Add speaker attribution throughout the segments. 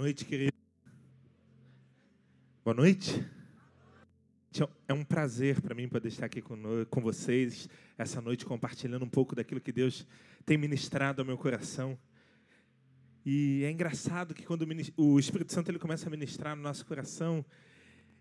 Speaker 1: noite, querido. Boa noite. É um prazer para mim poder estar aqui com, com vocês essa noite compartilhando um pouco daquilo que Deus tem ministrado ao meu coração. E é engraçado que quando o Espírito Santo ele começa a ministrar no nosso coração,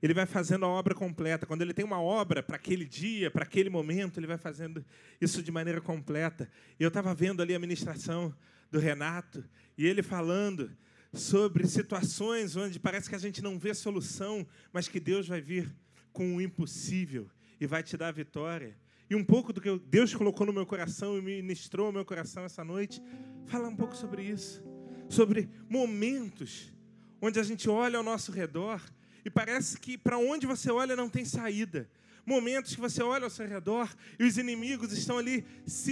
Speaker 1: ele vai fazendo a obra completa. Quando ele tem uma obra para aquele dia, para aquele momento, ele vai fazendo isso de maneira completa. E eu estava vendo ali a ministração do Renato e ele falando sobre situações onde parece que a gente não vê solução, mas que Deus vai vir com o impossível e vai te dar a vitória. E um pouco do que Deus colocou no meu coração e ministrou ao meu coração essa noite, fala um pouco sobre isso. Sobre momentos onde a gente olha ao nosso redor e parece que para onde você olha não tem saída. Momentos que você olha ao seu redor e os inimigos estão ali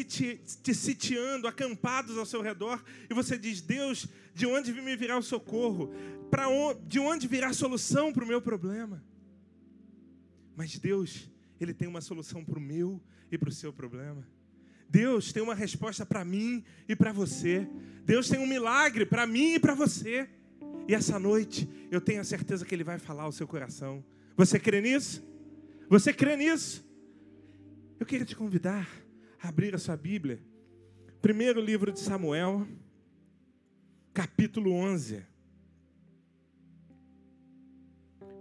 Speaker 1: te, te sitiando, acampados ao seu redor, e você diz: Deus, de onde me virá o socorro? Para onde, de onde virá a solução para o meu problema? Mas Deus, Ele tem uma solução para o meu e para o seu problema. Deus tem uma resposta para mim e para você. Deus tem um milagre para mim e para você. E essa noite eu tenho a certeza que Ele vai falar ao seu coração. Você crê nisso? Você crê nisso? Eu queria te convidar a abrir a sua Bíblia. Primeiro livro de Samuel, capítulo 11.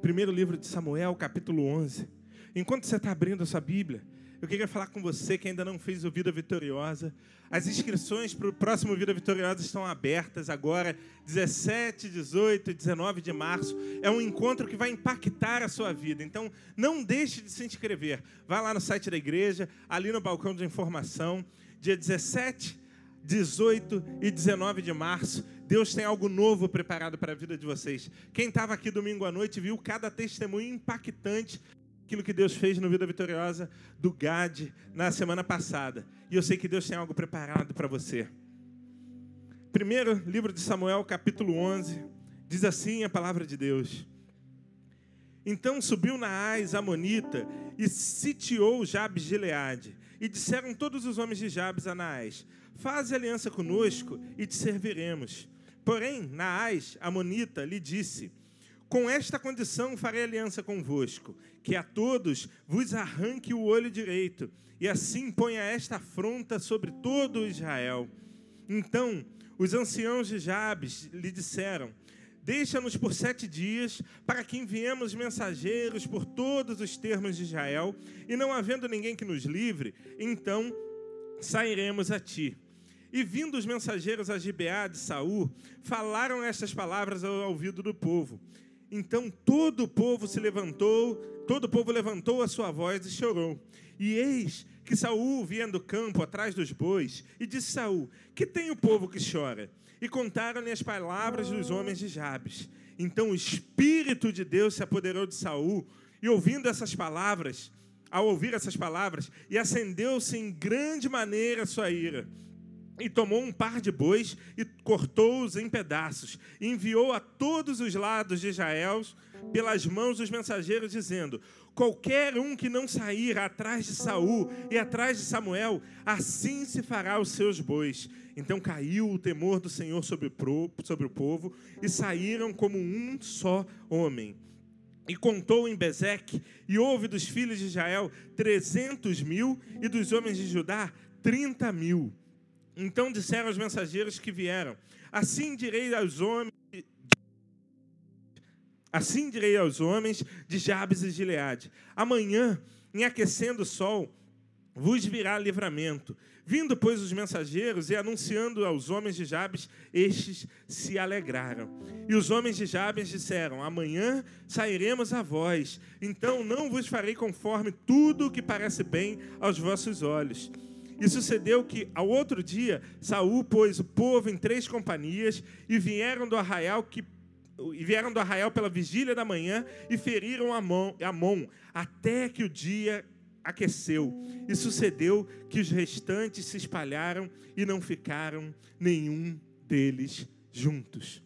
Speaker 1: Primeiro livro de Samuel, capítulo 11. Enquanto você está abrindo a sua Bíblia, eu queria falar com você que ainda não fez o Vida Vitoriosa. As inscrições para o próximo Vida Vitoriosa estão abertas agora, 17, 18 e 19 de março. É um encontro que vai impactar a sua vida. Então, não deixe de se inscrever. Vá lá no site da igreja, ali no balcão de informação, dia 17, 18 e 19 de março. Deus tem algo novo preparado para a vida de vocês. Quem estava aqui domingo à noite viu cada testemunho impactante aquilo que Deus fez no Vida Vitoriosa do GAD na semana passada. E eu sei que Deus tem algo preparado para você. Primeiro livro de Samuel, capítulo 11, diz assim a palavra de Deus. Então subiu Naás, Amonita, e sitiou Jabes de Gileade. E disseram todos os homens de Jabes a Naás, Faze aliança conosco e te serviremos. Porém, Naás, Amonita, lhe disse, com esta condição farei aliança convosco, que a todos vos arranque o olho direito, e assim ponha esta afronta sobre todo Israel. Então os anciãos de Jabes lhe disseram: Deixa-nos por sete dias, para que enviemos mensageiros por todos os termos de Israel, e não havendo ninguém que nos livre, então sairemos a ti. E vindo os mensageiros a Gibeá de Saul, falaram estas palavras ao ouvido do povo. Então todo o povo se levantou, todo o povo levantou a sua voz e chorou. E eis que Saul vinha do campo atrás dos bois, e disse Saul: Que tem o povo que chora? E contaram-lhe as palavras dos homens de Jabes. Então o espírito de Deus se apoderou de Saul, e ouvindo essas palavras, ao ouvir essas palavras, e acendeu-se em grande maneira a sua ira e tomou um par de bois e cortou-os em pedaços, e enviou a todos os lados de Israel pelas mãos dos mensageiros, dizendo: Qualquer um que não sair atrás de Saul e atrás de Samuel, assim se fará os seus bois. Então caiu o temor do Senhor sobre o povo, e saíram como um só homem. E contou em Bezeque, e houve dos filhos de Israel trezentos mil, e dos homens de Judá trinta mil. Então disseram os mensageiros que vieram: Assim direi aos homens. Assim direi aos homens de Jabes e Gileade: Amanhã, em aquecendo o sol, vos virá livramento. Vindo, pois, os mensageiros e anunciando aos homens de Jabes, estes se alegraram. E os homens de Jabes disseram: Amanhã sairemos a vós, então não vos farei conforme tudo o que parece bem aos vossos olhos. E sucedeu que, ao outro dia, Saul pôs o povo em três companhias e vieram do arraial que e vieram do arraial pela vigília da manhã e feriram Amon, Amon até que o dia aqueceu. E sucedeu que os restantes se espalharam e não ficaram nenhum deles juntos.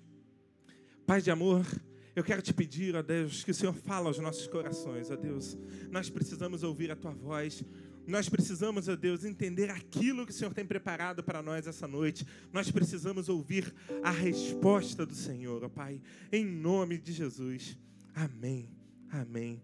Speaker 1: Pai de amor, eu quero te pedir, ó Deus, que o Senhor fale aos nossos corações, ó Deus. Nós precisamos ouvir a tua voz Nós precisamos, ó Deus, entender aquilo que o Senhor tem preparado para nós essa noite. Nós precisamos ouvir a resposta do Senhor, ó Pai, em nome de Jesus. Amém. Amém.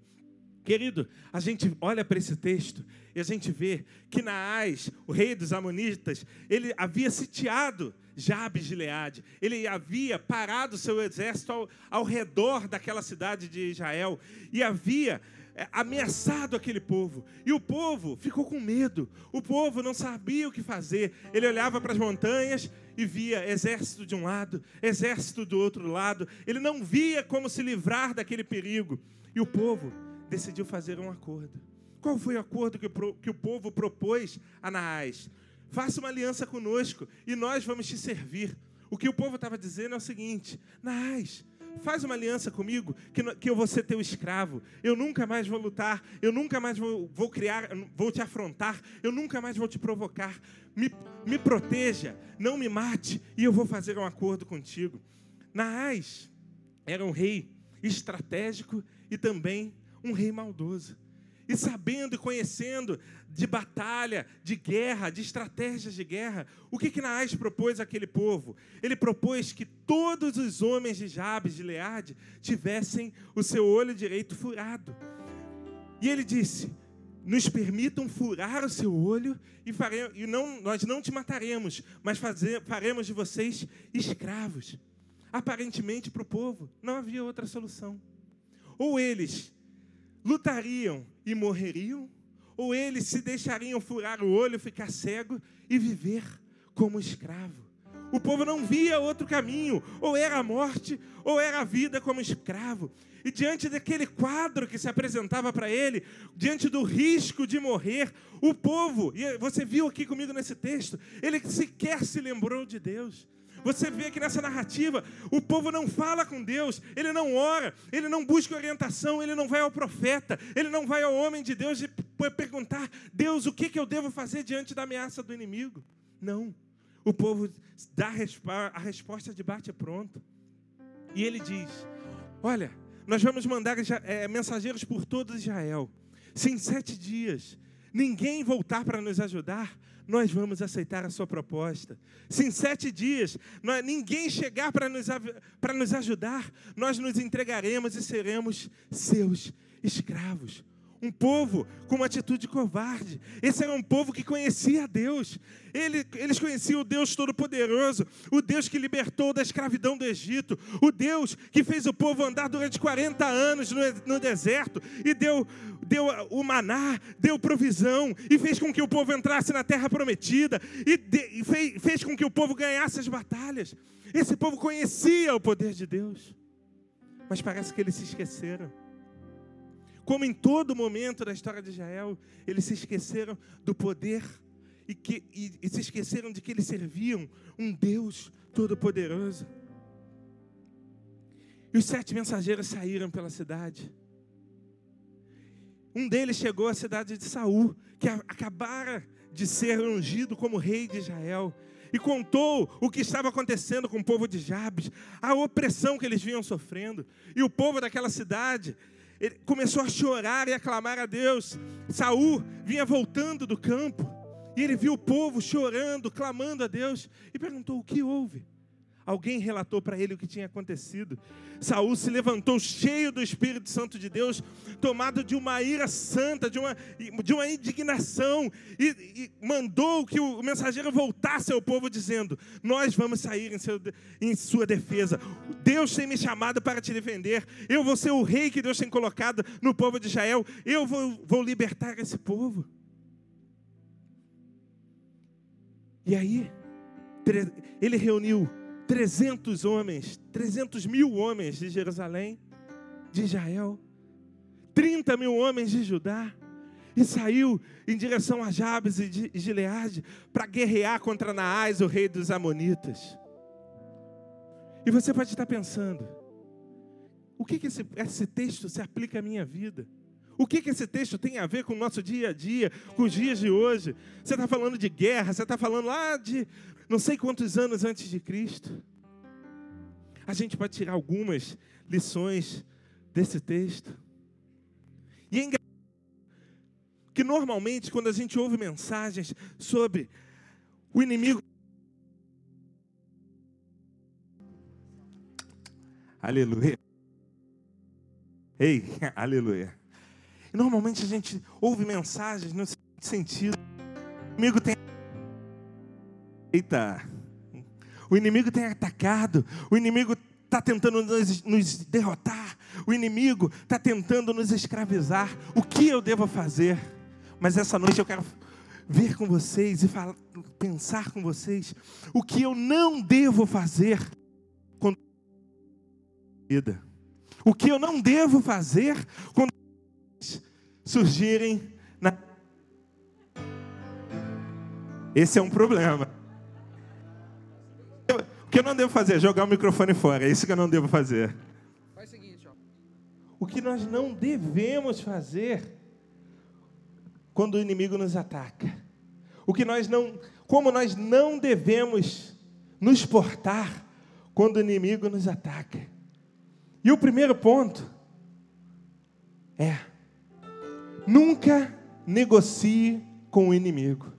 Speaker 1: Querido, a gente olha para esse texto e a gente vê que Naás, o rei dos Amonitas, ele havia sitiado Jabes de Leade. Ele havia parado seu exército ao, ao redor daquela cidade de Israel e havia ameaçado aquele povo. E o povo ficou com medo. O povo não sabia o que fazer. Ele olhava para as montanhas e via exército de um lado, exército do outro lado. Ele não via como se livrar daquele perigo. E o povo decidiu fazer um acordo. Qual foi o acordo que, que o povo propôs a Naás? Faça uma aliança conosco e nós vamos te servir. O que o povo estava dizendo é o seguinte: Naás, faz uma aliança comigo, que, que eu vou ser teu escravo. Eu nunca mais vou lutar, eu nunca mais vou, vou criar, vou te afrontar, eu nunca mais vou te provocar. Me, me proteja, não me mate, e eu vou fazer um acordo contigo. Naás era um rei estratégico e também um rei maldoso. E sabendo e conhecendo de batalha, de guerra, de estratégias de guerra, o que que Naás propôs àquele povo? Ele propôs que todos os homens de Jabes, de Leade, tivessem o seu olho direito furado. E ele disse: nos permitam furar o seu olho e, faremos, e não, nós não te mataremos, mas fazer, faremos de vocês escravos. Aparentemente, para o povo, não havia outra solução. Ou eles lutariam e morreriam, ou eles se deixariam furar o olho, ficar cego e viver como escravo. O povo não via outro caminho, ou era a morte, ou era a vida como escravo. E diante daquele quadro que se apresentava para ele, diante do risco de morrer, o povo, e você viu aqui comigo nesse texto, ele sequer se lembrou de Deus. Você vê que nessa narrativa o povo não fala com Deus, ele não ora, ele não busca orientação, ele não vai ao profeta, ele não vai ao homem de Deus e perguntar: Deus, o que, eu devo fazer diante da ameaça do inimigo? Não. O povo dá a resposta de bate pronto. E ele diz: Olha, nós vamos mandar é, mensageiros por todo Israel. Se em sete dias ninguém voltar para nos ajudar, nós vamos aceitar a sua proposta. Se em sete dias nós, ninguém chegar para nos, para nos ajudar, nós nos entregaremos e seremos seus escravos um povo com uma atitude covarde. Esse era um povo que conhecia Deus. Ele, eles conheciam o Deus Todo-Poderoso, o Deus que libertou da escravidão do Egito, o Deus que fez o povo andar durante 40 anos no, no deserto e deu, deu o maná, deu provisão e fez com que o povo entrasse na terra prometida e, de, e fez, fez com que o povo ganhasse as batalhas. Esse povo conhecia o poder de Deus, mas parece que eles se esqueceram como em todo momento da história de Israel, eles se esqueceram do poder e, que, e, e se esqueceram de que eles serviam um Deus todo-poderoso. E os sete mensageiros saíram pela cidade. Um deles chegou à cidade de Saul, que acabara de ser ungido como rei de Israel, e contou o que estava acontecendo com o povo de Jabes, a opressão que eles vinham sofrendo. E o povo daquela cidade ele começou a chorar e a clamar a Deus. Saul vinha voltando do campo e ele viu o povo chorando, clamando a Deus e perguntou: "O que houve?" Alguém relatou para ele o que tinha acontecido. Saul se levantou cheio do Espírito Santo de Deus, tomado de uma ira santa, de uma, de uma indignação, e, e mandou que o mensageiro voltasse ao povo, dizendo: Nós vamos sair em, seu, em sua defesa. Deus tem me chamado para te defender. Eu vou ser o rei que Deus tem colocado no povo de Israel. Eu vou, vou libertar esse povo. E aí, ele reuniu 300 homens, 300 mil homens de Jerusalém, de Israel, 30 mil homens de Judá, e saiu em direção a Jabes e de Gileade para guerrear contra Naás, o rei dos Amonitas. E você pode estar pensando, o que, que esse, esse texto se aplica à minha vida? O que, que esse texto tem a ver com o nosso dia a dia, com os dias de hoje? Você está falando de guerra, você está falando lá de não sei quantos anos antes de Cristo. A gente pode tirar algumas lições desse texto. E é que normalmente, quando a gente ouve mensagens sobre o inimigo. Aleluia. Ei, aleluia. Normalmente a gente ouve mensagens no sentido: o inimigo tem. Eita! O inimigo tem atacado, o inimigo está tentando nos, nos, derrotar, o inimigo está tentando nos escravizar. O que eu devo fazer? Mas essa noite eu quero ver com vocês e falar, pensar com vocês o que eu não devo fazer quando vida. O que eu não devo fazer quando surgirem na Esse é um problema. O que eu não devo fazer? É jogar o microfone fora. É isso que eu não devo fazer. Faz o seguinte, ó. O que nós não devemos fazer quando o inimigo nos ataca. O que nós não, como nós não devemos nos portar quando o inimigo nos ataca. E o primeiro ponto é: nunca negocie com o inimigo.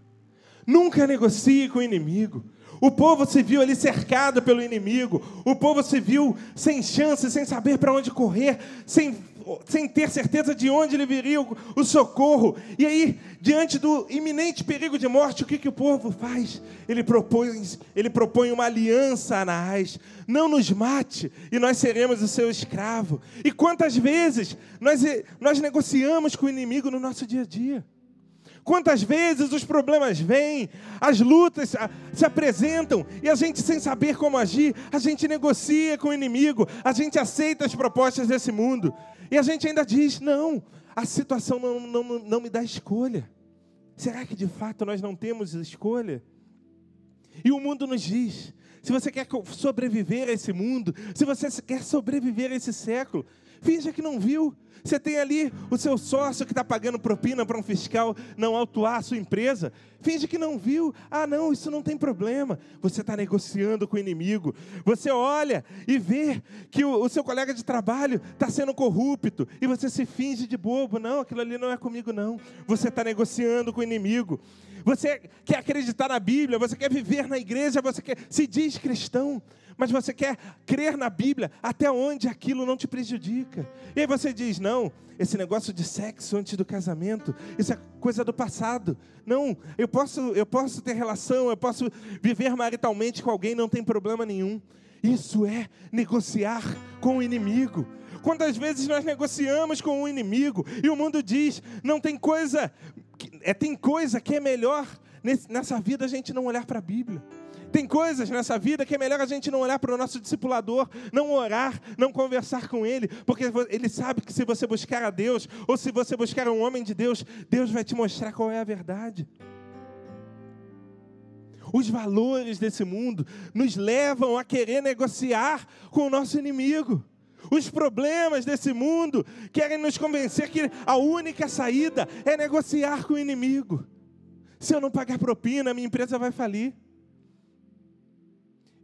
Speaker 1: Nunca negocie com o inimigo. O povo se viu ali cercado pelo inimigo. O povo se viu sem chance, sem saber para onde correr, sem, sem ter certeza de onde lhe viria o, o, socorro. E aí, diante do iminente perigo de morte, o que, que o povo faz? Ele propõe, ele propõe uma aliança a Naás. Não nos mate e nós seremos o seu escravo. E quantas vezes nós, nós negociamos com o inimigo no nosso dia a dia? Quantas vezes os problemas vêm, as lutas se apresentam e a gente, sem saber como agir, a gente negocia com o inimigo, a gente aceita as propostas desse mundo e a gente ainda diz: não, a situação não, não, não me dá escolha. Será que de fato nós não temos escolha? E o mundo nos diz: se você quer sobreviver a esse mundo, se você quer sobreviver a esse século, finja que não viu. Você tem ali o seu sócio que está pagando propina para um fiscal não autuar a sua empresa. Finge que não viu. Ah, não, isso não tem problema. Você está negociando com o inimigo. Você olha e vê que o, o seu colega de trabalho está sendo corrupto. E você se finge de bobo. Não, aquilo ali não é comigo, não. Você está negociando com o inimigo. Você quer acreditar na Bíblia, você quer viver na igreja, você quer, se diz cristão mas você quer crer na Bíblia até onde aquilo não te prejudica. E aí você diz: não, esse negócio de sexo antes do casamento, isso é coisa do passado. Não, eu posso, eu posso ter relação, eu posso viver maritalmente com alguém, não tem problema nenhum. Isso é negociar com o inimigo. Quantas vezes nós negociamos com o inimigo e o mundo diz: não tem coisa, é, tem coisa que é melhor nessa vida a gente não olhar para a Bíblia. Tem coisas nessa vida que é melhor a gente não olhar para o nosso discipulador, não orar, não conversar com ele, porque ele sabe que se você buscar a Deus, ou se você buscar um homem de Deus, Deus vai te mostrar qual é a verdade. Os valores desse mundo nos levam a querer negociar com o nosso inimigo. Os problemas desse mundo querem nos convencer que a única saída é negociar com o inimigo. Se eu não pagar propina, minha empresa vai falir.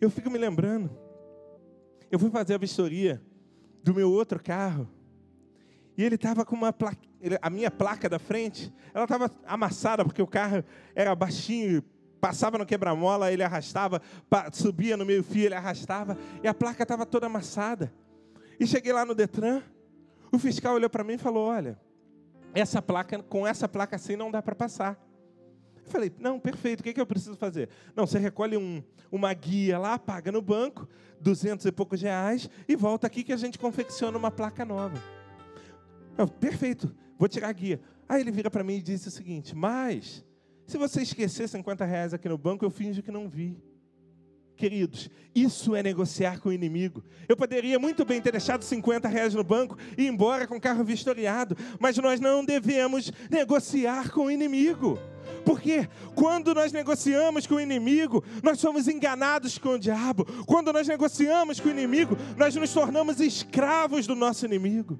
Speaker 1: Eu fico me lembrando. Eu fui fazer a vistoria do meu outro carro. E ele estava com uma placa, a minha placa da frente, ela estava amassada porque o carro era baixinho, passava no quebra-mola, ele arrastava, subia no meio-fio, ele arrastava, e a placa estava toda amassada. E cheguei lá no Detran, o fiscal olhou para mim e falou: "Olha, essa placa com essa placa assim não dá para passar". Eu falei, não, perfeito, o que, é que eu preciso fazer? Não, você recolhe um, uma guia lá, paga no banco, duzentos e poucos reais, e volta aqui que a gente confecciona uma placa nova. Eu, perfeito, vou tirar a guia. Aí ele vira para mim e disse o seguinte, mas, se você esquecer 50 reais aqui no banco, eu finjo que não vi. Queridos, isso é negociar com o inimigo. Eu poderia muito bem ter deixado 50 reais no banco e ir embora com o carro vistoriado, mas nós não devemos negociar com o inimigo. Porque quando nós negociamos com o inimigo, nós somos enganados com o diabo. Quando nós negociamos com o inimigo, nós nos tornamos escravos do nosso inimigo.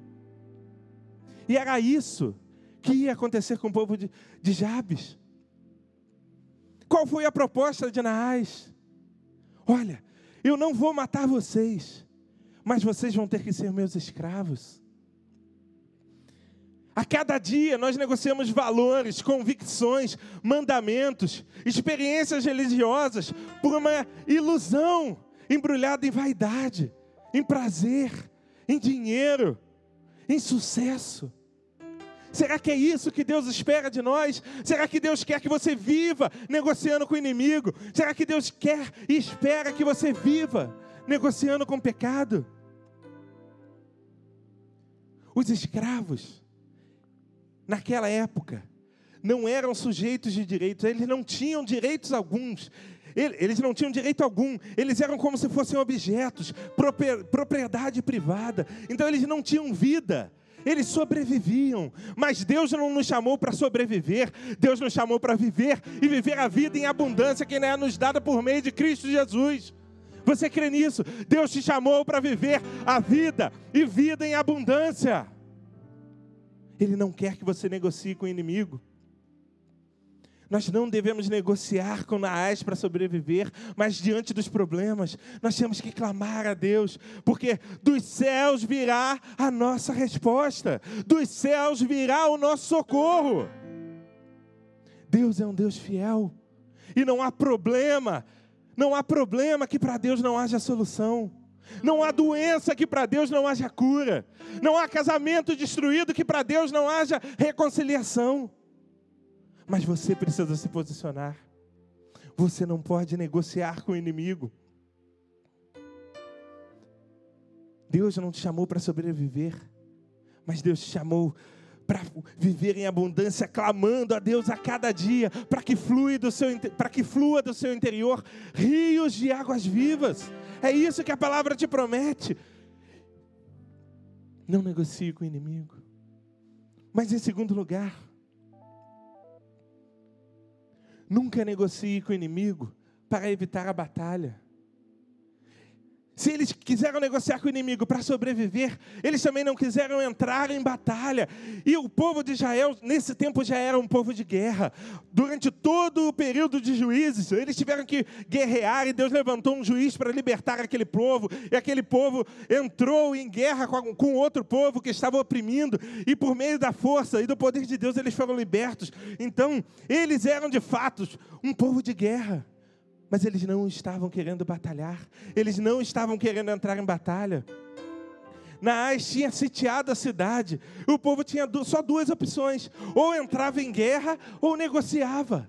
Speaker 1: E era isso que ia acontecer com o povo de, de Jabes. Qual foi a proposta de Naás? Olha, eu não vou matar vocês, mas vocês vão ter que ser meus escravos. A cada dia nós negociamos valores, convicções, mandamentos, experiências religiosas por uma ilusão embrulhada em vaidade, em prazer, em dinheiro, em sucesso. Será que é isso que Deus espera de nós? Será que Deus quer que você viva negociando com o inimigo? Será que Deus quer e espera que você viva negociando com o pecado? Os escravos, naquela época, não eram sujeitos de direitos, eles não tinham direitos alguns. Eles não tinham direito algum, eles eram como se fossem objetos, propriedade privada. Então eles não tinham vida eles sobreviviam. Mas Deus não nos chamou para sobreviver, Deus nos chamou para viver e viver a vida em abundância que é nos dada por meio de Cristo Jesus. Você crê nisso? Deus te chamou para viver a vida e vida em abundância. Ele não quer que você negocie com o inimigo. Nós não devemos negociar com Naás para sobreviver, mas diante dos problemas, nós temos que clamar a Deus, porque dos céus virá a nossa resposta, dos céus virá o nosso socorro. Deus é um Deus fiel, e não há problema, não há problema que para Deus não haja solução. Não há doença que para Deus não haja cura. Não há casamento destruído que para Deus não haja reconciliação. Mas você precisa se posicionar. Você não pode negociar com o inimigo. Deus não te chamou para sobreviver, mas Deus te chamou para viver em abundância, clamando a Deus a cada dia, para que flua do seu para que flua do seu interior rios de águas vivas. É isso que a palavra te promete. Não negocie com o inimigo. Mas em segundo lugar, Nunca negocie com o inimigo para evitar a batalha. Se eles quiseram negociar com o inimigo para sobreviver, eles também não quiseram entrar em batalha. E o povo de Israel, nesse tempo, já era um povo de guerra. Durante todo o período de juízes, eles tiveram que guerrear e Deus levantou um juiz para libertar aquele povo. E aquele povo entrou em guerra com outro povo que estava oprimindo. E por meio da força e do poder de Deus, eles foram libertos. Então, eles eram de fato um povo de guerra. Mas eles não estavam querendo batalhar, eles não estavam querendo entrar em batalha. Naás tinha sitiado a cidade, o povo tinha só duas opções: ou entrava em guerra ou negociava.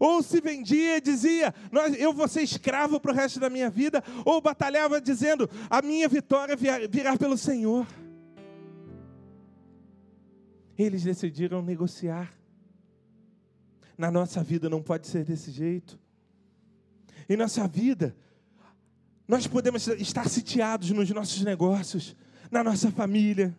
Speaker 1: Ou se vendia e dizia, eu vou ser escravo para o resto da minha vida, ou batalhava dizendo, a minha vitória virá pelo Senhor. Eles decidiram negociar. Na nossa vida não pode ser desse jeito em nossa vida. Nós podemos estar sitiados nos nossos negócios, na nossa família,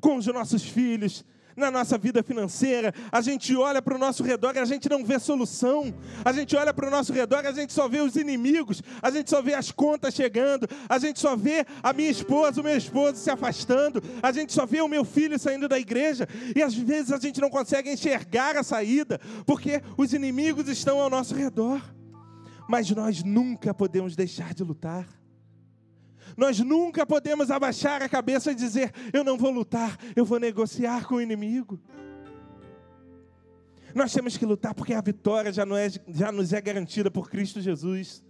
Speaker 1: com os nossos filhos, na nossa vida financeira. A gente olha para o nosso redor e a gente não vê solução. A gente olha para o nosso redor e a gente só vê os inimigos. A gente só vê as contas chegando. A gente só vê a minha esposa, o meu esposo se afastando. A gente só vê o meu filho saindo da igreja. E às vezes a gente não consegue enxergar a saída, porque os inimigos estão ao nosso redor mas nós nunca podemos deixar de lutar. Nós nunca podemos abaixar a cabeça e dizer: Eu não vou lutar, eu vou negociar com o inimigo. Nós temos que lutar porque a vitória já, não é, já nos é garantida por Cristo Jesus.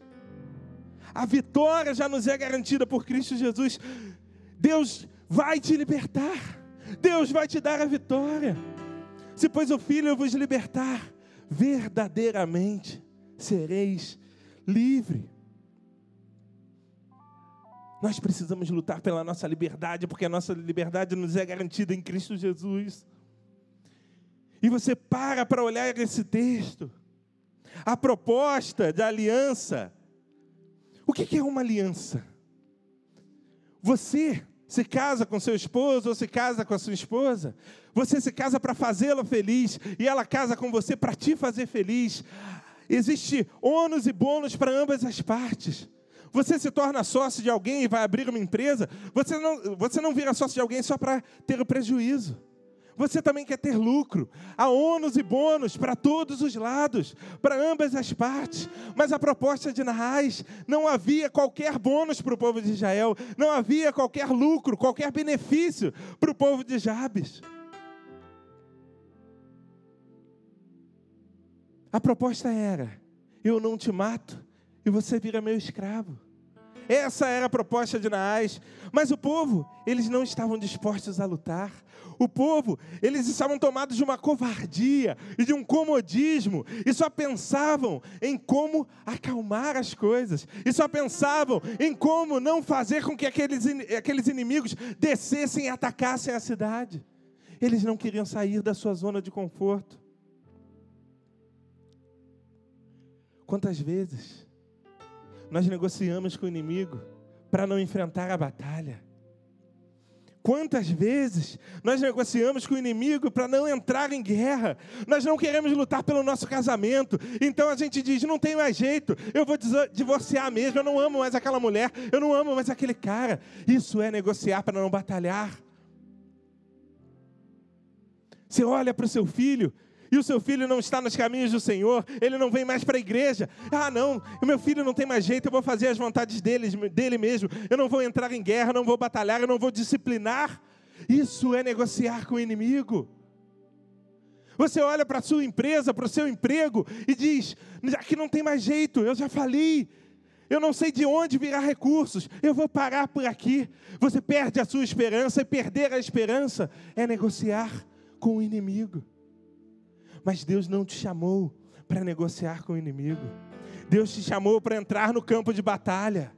Speaker 1: A vitória já nos é garantida por Cristo Jesus. Deus vai te libertar. Deus vai te dar a vitória. Se pois o Filho vos libertar, verdadeiramente sereis livre. Nós precisamos lutar pela nossa liberdade, porque a nossa liberdade nos é garantida em Cristo Jesus. E você para para olhar esse texto. A proposta de aliança. O que é uma aliança? Você se casa com seu esposo ou se casa com a sua esposa. Você se casa para fazê-la feliz e ela casa com você para te fazer feliz. Existe ônus e bônus para ambas as partes. Você se torna sócio de alguém e vai abrir uma empresa, você não, você não vira sócio de alguém só para ter o prejuízo. Você também quer ter lucro. Há ônus e bônus para todos os lados, para ambas as partes. Mas a proposta de Narrais não havia qualquer bônus para o povo de Israel, não havia qualquer lucro, qualquer benefício para o povo de Jabes. A proposta era: eu não te mato e você vira meu escravo. Essa era a proposta de Naás. Mas o povo, eles não estavam dispostos a lutar. O povo, eles estavam tomados de uma covardia e de um comodismo, e só pensavam em como acalmar as coisas, e só pensavam em como não fazer com que aqueles, aqueles inimigos descessem e atacassem a cidade. Eles não queriam sair da sua zona de conforto. Quantas vezes nós negociamos com o inimigo para não enfrentar a batalha? Quantas vezes nós negociamos com o inimigo para não entrar em guerra? Nós não queremos lutar pelo nosso casamento, então a gente diz: não tem mais jeito, eu vou divorciar mesmo, eu não amo mais aquela mulher, eu não amo mais aquele cara. Isso é negociar para não batalhar. Você olha para o seu filho e o seu filho não está nos caminhos do Senhor, ele não vem mais para a igreja. Ah, não, o meu filho não tem mais jeito, eu vou fazer as vontades dele, dele mesmo. Eu não vou entrar em guerra, não vou batalhar, eu não vou disciplinar. Isso é negociar com o inimigo. Você olha para a sua empresa, para o seu emprego e diz: aqui não tem mais jeito, eu já falei. Eu não sei de onde virá recursos, eu vou parar por aqui. Você perde a sua esperança e perder a esperança é negociar com o inimigo. Mas Deus não te chamou para negociar com o inimigo. Deus te chamou para entrar no campo de batalha.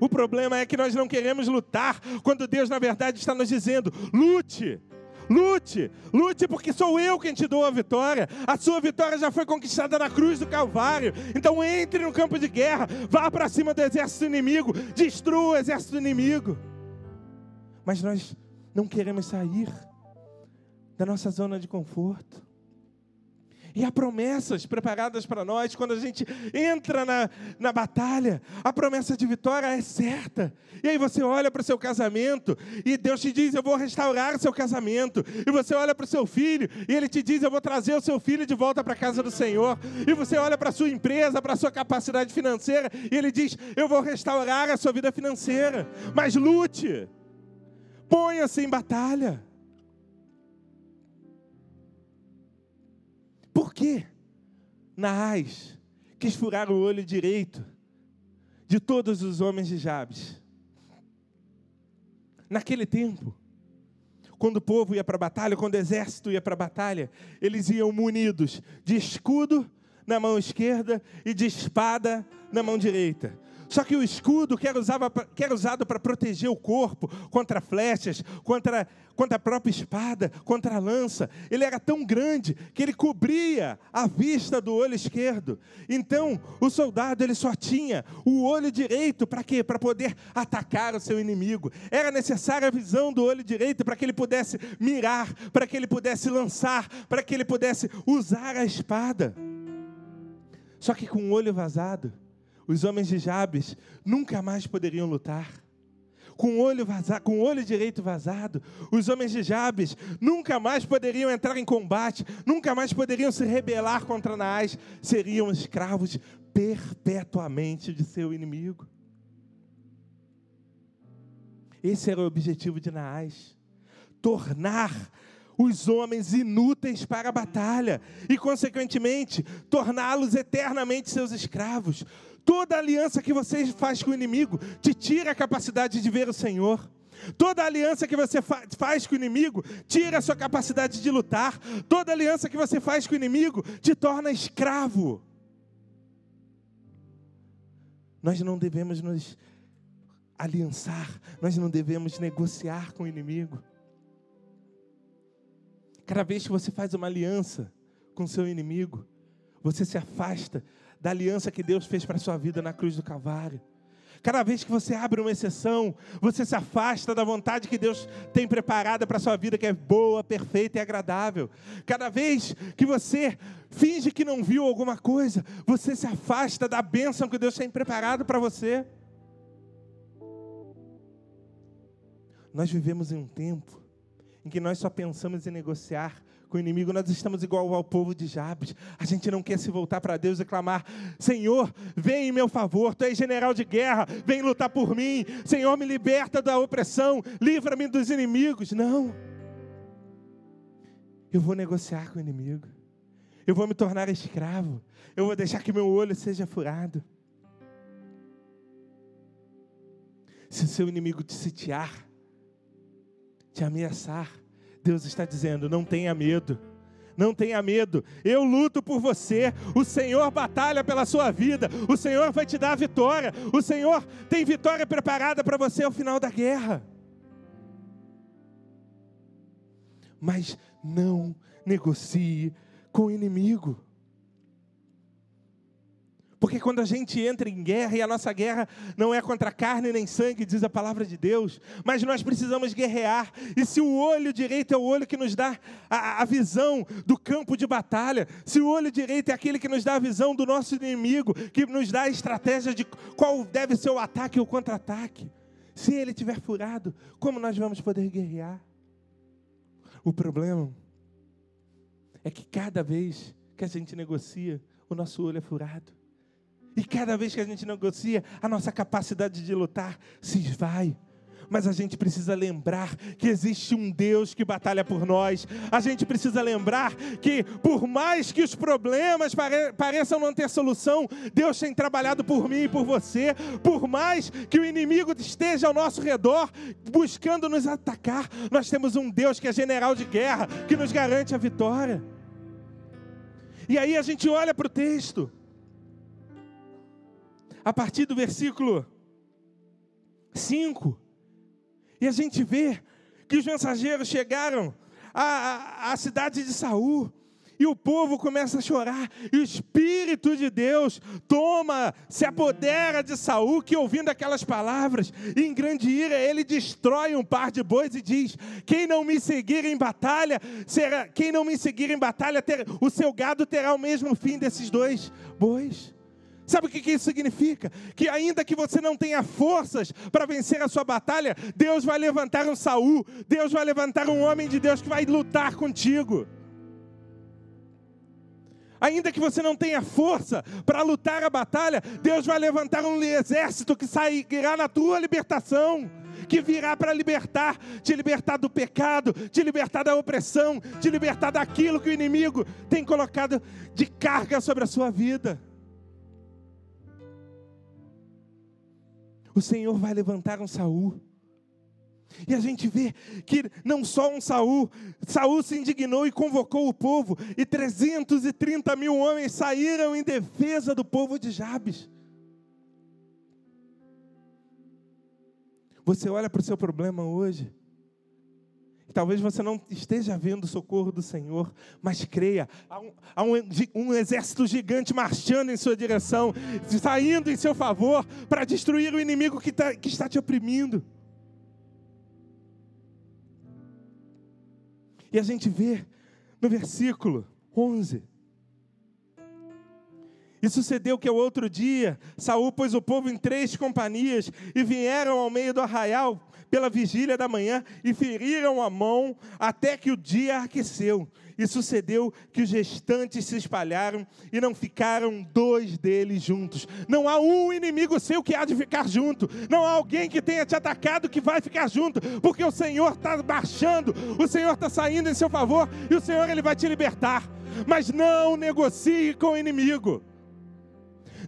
Speaker 1: O problema é que nós não queremos lutar, quando Deus, na verdade, está nos dizendo: lute, lute, lute, porque sou eu quem te dou a vitória. A sua vitória já foi conquistada na cruz do Calvário. Então entre no campo de guerra, vá para cima do exército inimigo, destrua o exército inimigo. Mas nós não queremos sair da nossa zona de conforto. E há promessas preparadas para nós quando a gente entra na, na batalha. A promessa de vitória é certa. E aí você olha para o seu casamento e Deus te diz: Eu vou restaurar o seu casamento. E você olha para o seu filho e ele te diz: Eu vou trazer o seu filho de volta para a casa do Senhor. E você olha para a sua empresa, para a sua capacidade financeira e ele diz: Eu vou restaurar a sua vida financeira. Mas lute, ponha-se em batalha. Que Naás quis furar o olho direito de todos os homens de Jabes? Naquele tempo, quando o povo ia para a batalha, quando o exército ia para a batalha, eles iam munidos de escudo na mão esquerda e de espada na mão direita. Só que o escudo que era, usava, que era usado para proteger o corpo contra flechas, contra, contra a própria espada, contra a lança, ele era tão grande que ele cobria a vista do olho esquerdo. Então, o soldado ele só tinha o olho direito para quê? Para poder atacar o seu inimigo. Era necessária a visão do olho direito para que ele pudesse mirar, para que ele pudesse lançar, para que ele pudesse usar a espada. Só que com o olho vazado, os homens de Jabes nunca mais poderiam lutar. Com o olho vazado, com o olho direito vazado, os homens de Jabes nunca mais poderiam entrar em combate, nunca mais poderiam se rebelar contra Naás, seriam escravos perpetuamente de seu inimigo. Esse era o objetivo de Naás: tornar os homens inúteis para a batalha e, consequentemente, torná-los eternamente seus escravos. Toda aliança que você faz com o inimigo te tira a capacidade de ver o Senhor. Toda aliança que você fa faz com o inimigo tira a sua capacidade de lutar. Toda aliança que você faz com o inimigo te torna escravo. Nós não devemos nos aliançar, nós não devemos negociar com o inimigo. Cada vez que você faz uma aliança com seu inimigo, você se afasta da aliança que Deus fez para a sua vida na cruz do Calvário. Cada vez que você abre uma exceção, você se afasta da vontade que Deus tem preparada para a sua vida, que é boa, perfeita e agradável. Cada vez que você finge que não viu alguma coisa, você se afasta da bênção que Deus tem preparado para você. Nós vivemos em um tempo em que nós só pensamos em negociar com o inimigo, nós estamos igual ao povo de Jabes. A gente não quer se voltar para Deus e clamar: Senhor, vem em meu favor, tu és general de guerra, vem lutar por mim. Senhor, me liberta da opressão, livra-me dos inimigos. Não. Eu vou negociar com o inimigo. Eu vou me tornar escravo. Eu vou deixar que meu olho seja furado. Se o seu inimigo te sitiar, te ameaçar, Deus está dizendo: não tenha medo. Não tenha medo, eu luto por você. O Senhor batalha pela sua vida. O Senhor vai te dar a vitória. O Senhor tem vitória preparada para você ao final da guerra. Mas não negocie com o inimigo. Porque quando a gente entra em guerra, e a nossa guerra não é contra carne nem sangue, diz a palavra de Deus, mas nós precisamos guerrear. E se o olho direito é o olho que nos dá a, a visão do campo de batalha, se o olho direito é aquele que nos dá a visão do nosso inimigo, que nos dá a estratégia de qual deve ser o ataque ou o contra-ataque, se ele tiver furado, como nós vamos poder guerrear? O problema é que cada vez que a gente negocia, o nosso olho é furado. E cada vez que a gente negocia, a nossa capacidade de lutar se esvai. Mas a gente precisa lembrar que existe um Deus que batalha por nós. A gente precisa lembrar que, por mais que os problemas pare pareçam não ter solução, Deus tem trabalhado por mim e por você. Por mais que o inimigo esteja ao nosso redor, buscando nos atacar, nós temos um Deus que é general de guerra, que nos garante a vitória. E aí a gente olha para o texto a partir do versículo 5. E a gente vê que os mensageiros chegaram à, à, à cidade de Saul. E o povo começa a chorar, e o Espírito de Deus toma, se apodera de Saul, que ouvindo aquelas palavras, em grande ira, ele destrói um par de bois e diz: Quem não me seguir em batalha, será, quem não me seguir em batalha, ter, o seu gado terá o mesmo fim desses dois bois. Sabe o que isso significa? Que ainda que você não tenha forças para vencer a sua batalha, Deus vai levantar um Saul, Deus vai levantar um homem de Deus que vai lutar contigo. Ainda que você não tenha força para lutar a batalha, Deus vai levantar um exército que sairá na tua libertação, que virá para libertar, te libertar do pecado, te libertar da opressão, te libertar daquilo que o inimigo tem colocado de carga sobre a sua vida. O Senhor vai levantar um Saul. E a gente vê que não só um Saul, Saul se indignou e convocou o povo, e 330 mil homens saíram em defesa do povo de Jabes. Você olha para o seu problema hoje, Talvez você não esteja vendo o socorro do Senhor, mas creia, há um, há um, um exército gigante marchando em sua direção, saindo em seu favor para destruir o inimigo que, tá, que está te oprimindo. E a gente vê no versículo 11. E sucedeu que ao outro dia, Saul pôs o povo em três companhias e vieram ao meio do arraial pela vigília da manhã e feriram a mão até que o dia aqueceu. E sucedeu que os restantes se espalharam e não ficaram dois deles juntos. Não há um inimigo seu que há de ficar junto. Não há alguém que tenha te atacado que vai ficar junto, porque o Senhor está marchando, o Senhor está saindo em seu favor e o Senhor ele vai te libertar. Mas não negocie com o inimigo.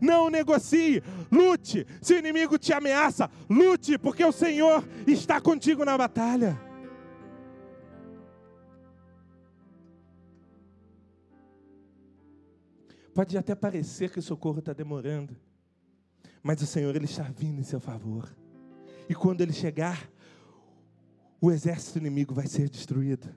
Speaker 1: Não negocie, lute. Se o inimigo te ameaça, lute, porque o Senhor está contigo na batalha. Pode até parecer que o socorro está demorando, mas o Senhor ele está vindo em seu favor. E quando ele chegar, o exército inimigo vai ser destruído.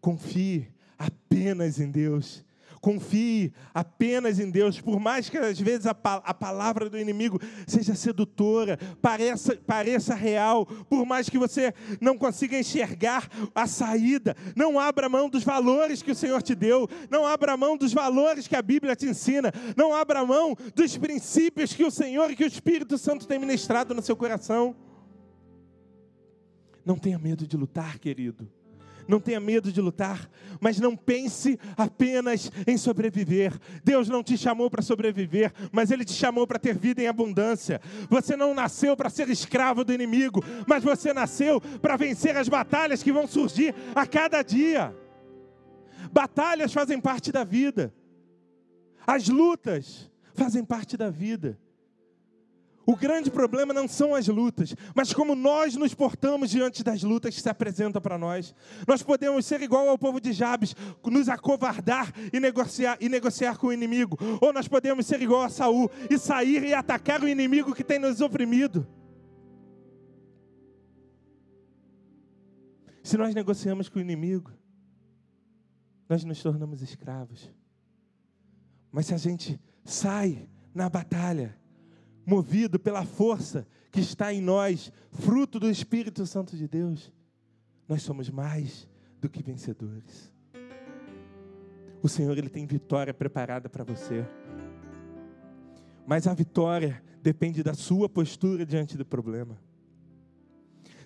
Speaker 1: Confie apenas em Deus Confie apenas em Deus, por mais que às vezes a, a palavra do inimigo seja sedutora, pareça, pareça real, por mais que você não consiga enxergar a saída, não abra mão dos valores que o Senhor te deu, não abra mão dos valores que a Bíblia te ensina, não abra mão dos princípios que o Senhor e que o Espírito Santo tem ministrado no seu coração. Não tenha medo de lutar, querido. Não tenha medo de lutar, mas não pense apenas em sobreviver. Deus não te chamou para sobreviver, mas Ele te chamou para ter vida em abundância. Você não nasceu para ser escravo do inimigo, mas você nasceu para vencer as batalhas que vão surgir a cada dia. Batalhas fazem parte da vida. As lutas fazem parte da vida. O grande problema não são as lutas, mas como nós nos portamos diante das lutas que se apresentam para nós. Nós podemos ser igual ao povo de Jabes, nos acovardar e negociar, e negociar com o inimigo, ou nós podemos ser igual a Saul e sair e atacar o inimigo que tem nos oprimido. Se nós negociamos com o inimigo, nós nos tornamos escravos. Mas se a gente sai na batalha, movido pela força que está em nós, fruto do Espírito Santo de Deus, nós somos mais do que vencedores. O Senhor ele tem vitória preparada para você. Mas a vitória depende da sua postura diante do problema.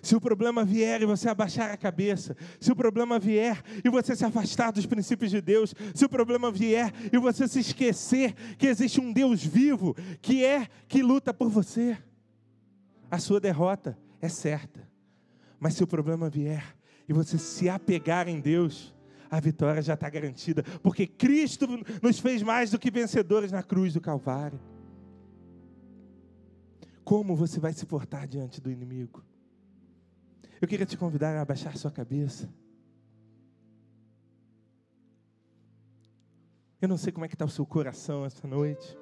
Speaker 1: Se o problema vier e você abaixar a cabeça, se o problema vier e você se afastar dos princípios de Deus, se o problema vier e você se esquecer que existe um Deus vivo que é que luta por você, a sua derrota é certa. Mas se o problema vier e você se apegar em Deus, a vitória já está garantida, porque Cristo nos fez mais do que vencedores na cruz do Calvário. Como você vai se portar diante do inimigo? Eu queria te convidar a abaixar sua cabeça. Eu não sei como é que está o seu coração essa noite.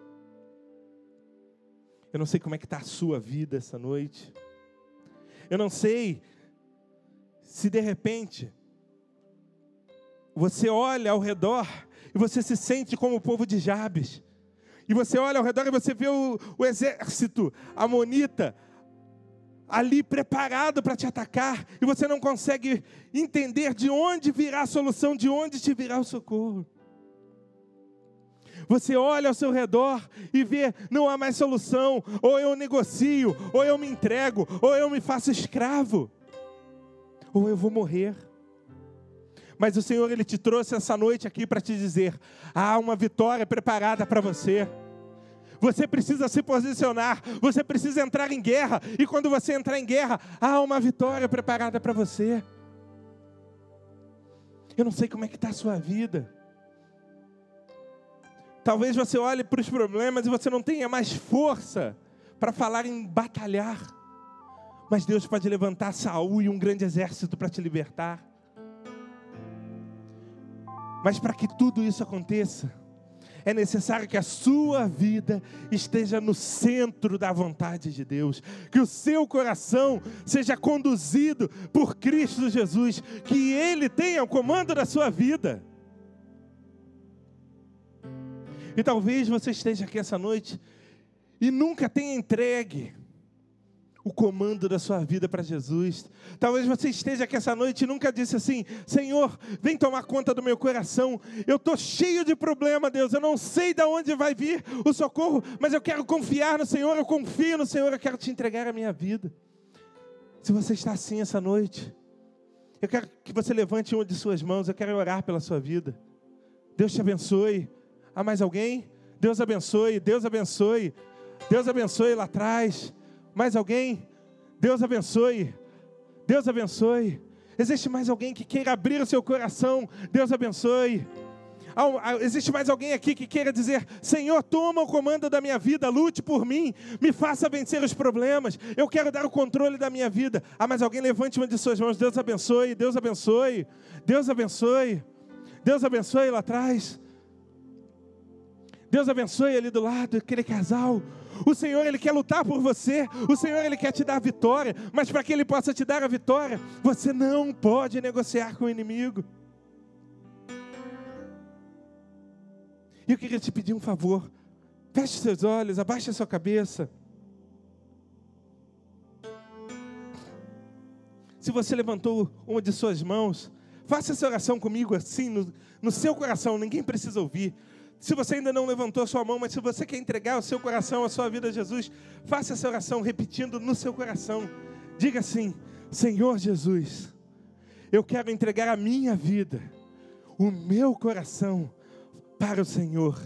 Speaker 1: Eu não sei como é que está a sua vida essa noite. Eu não sei se de repente você olha ao redor e você se sente como o povo de Jabes. E você olha ao redor e você vê o, o exército amonita ali preparado para te atacar, e você não consegue entender de onde virá a solução, de onde te virá o socorro. Você olha ao seu redor e vê, não há mais solução, ou eu negocio, ou eu me entrego, ou eu me faço escravo, ou eu vou morrer. Mas o Senhor ele te trouxe essa noite aqui para te dizer: há uma vitória preparada para você. Você precisa se posicionar, você precisa entrar em guerra, e quando você entrar em guerra, há uma vitória preparada para você. Eu não sei como é que está a sua vida. Talvez você olhe para os problemas e você não tenha mais força para falar em batalhar. Mas Deus pode levantar Saul e um grande exército para te libertar. Mas para que tudo isso aconteça, é necessário que a sua vida esteja no centro da vontade de Deus, que o seu coração seja conduzido por Cristo Jesus, que Ele tenha o comando da sua vida. E talvez você esteja aqui essa noite e nunca tenha entregue o comando da sua vida para Jesus. Talvez você esteja aqui essa noite e nunca disse assim: Senhor, vem tomar conta do meu coração. Eu estou cheio de problema, Deus. Eu não sei de onde vai vir o socorro, mas eu quero confiar no Senhor. Eu confio no Senhor. Eu quero te entregar a minha vida. Se você está assim essa noite, eu quero que você levante uma de suas mãos. Eu quero orar pela sua vida. Deus te abençoe. Há mais alguém? Deus abençoe. Deus abençoe. Deus abençoe lá atrás. Mais alguém? Deus abençoe. Deus abençoe. Existe mais alguém que queira abrir o seu coração? Deus abençoe. Existe mais alguém aqui que queira dizer: Senhor, toma o comando da minha vida, lute por mim, me faça vencer os problemas, eu quero dar o controle da minha vida. Há mais alguém? Levante uma de suas mãos. Deus abençoe, Deus abençoe, Deus abençoe, Deus abençoe lá atrás. Deus abençoe ali do lado, aquele casal. O Senhor, Ele quer lutar por você. O Senhor, Ele quer te dar a vitória. Mas para que Ele possa te dar a vitória, você não pode negociar com o inimigo. E eu queria te pedir um favor. Feche seus olhos, abaixe a sua cabeça. Se você levantou uma de suas mãos, faça essa oração comigo assim, no, no seu coração, ninguém precisa ouvir. Se você ainda não levantou a sua mão, mas se você quer entregar o seu coração, a sua vida a Jesus, faça essa oração repetindo no seu coração. Diga assim: Senhor Jesus, eu quero entregar a minha vida, o meu coração para o Senhor.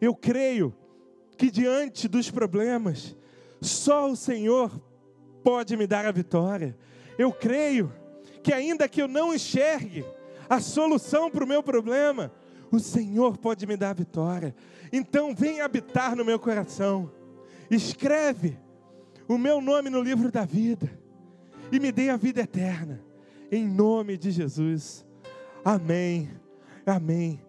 Speaker 1: Eu creio que diante dos problemas, só o Senhor pode me dar a vitória. Eu creio que ainda que eu não enxergue a solução para o meu problema. O Senhor pode me dar a vitória. Então, vem habitar no meu coração. Escreve o meu nome no livro da vida e me dê a vida eterna. Em nome de Jesus. Amém. Amém.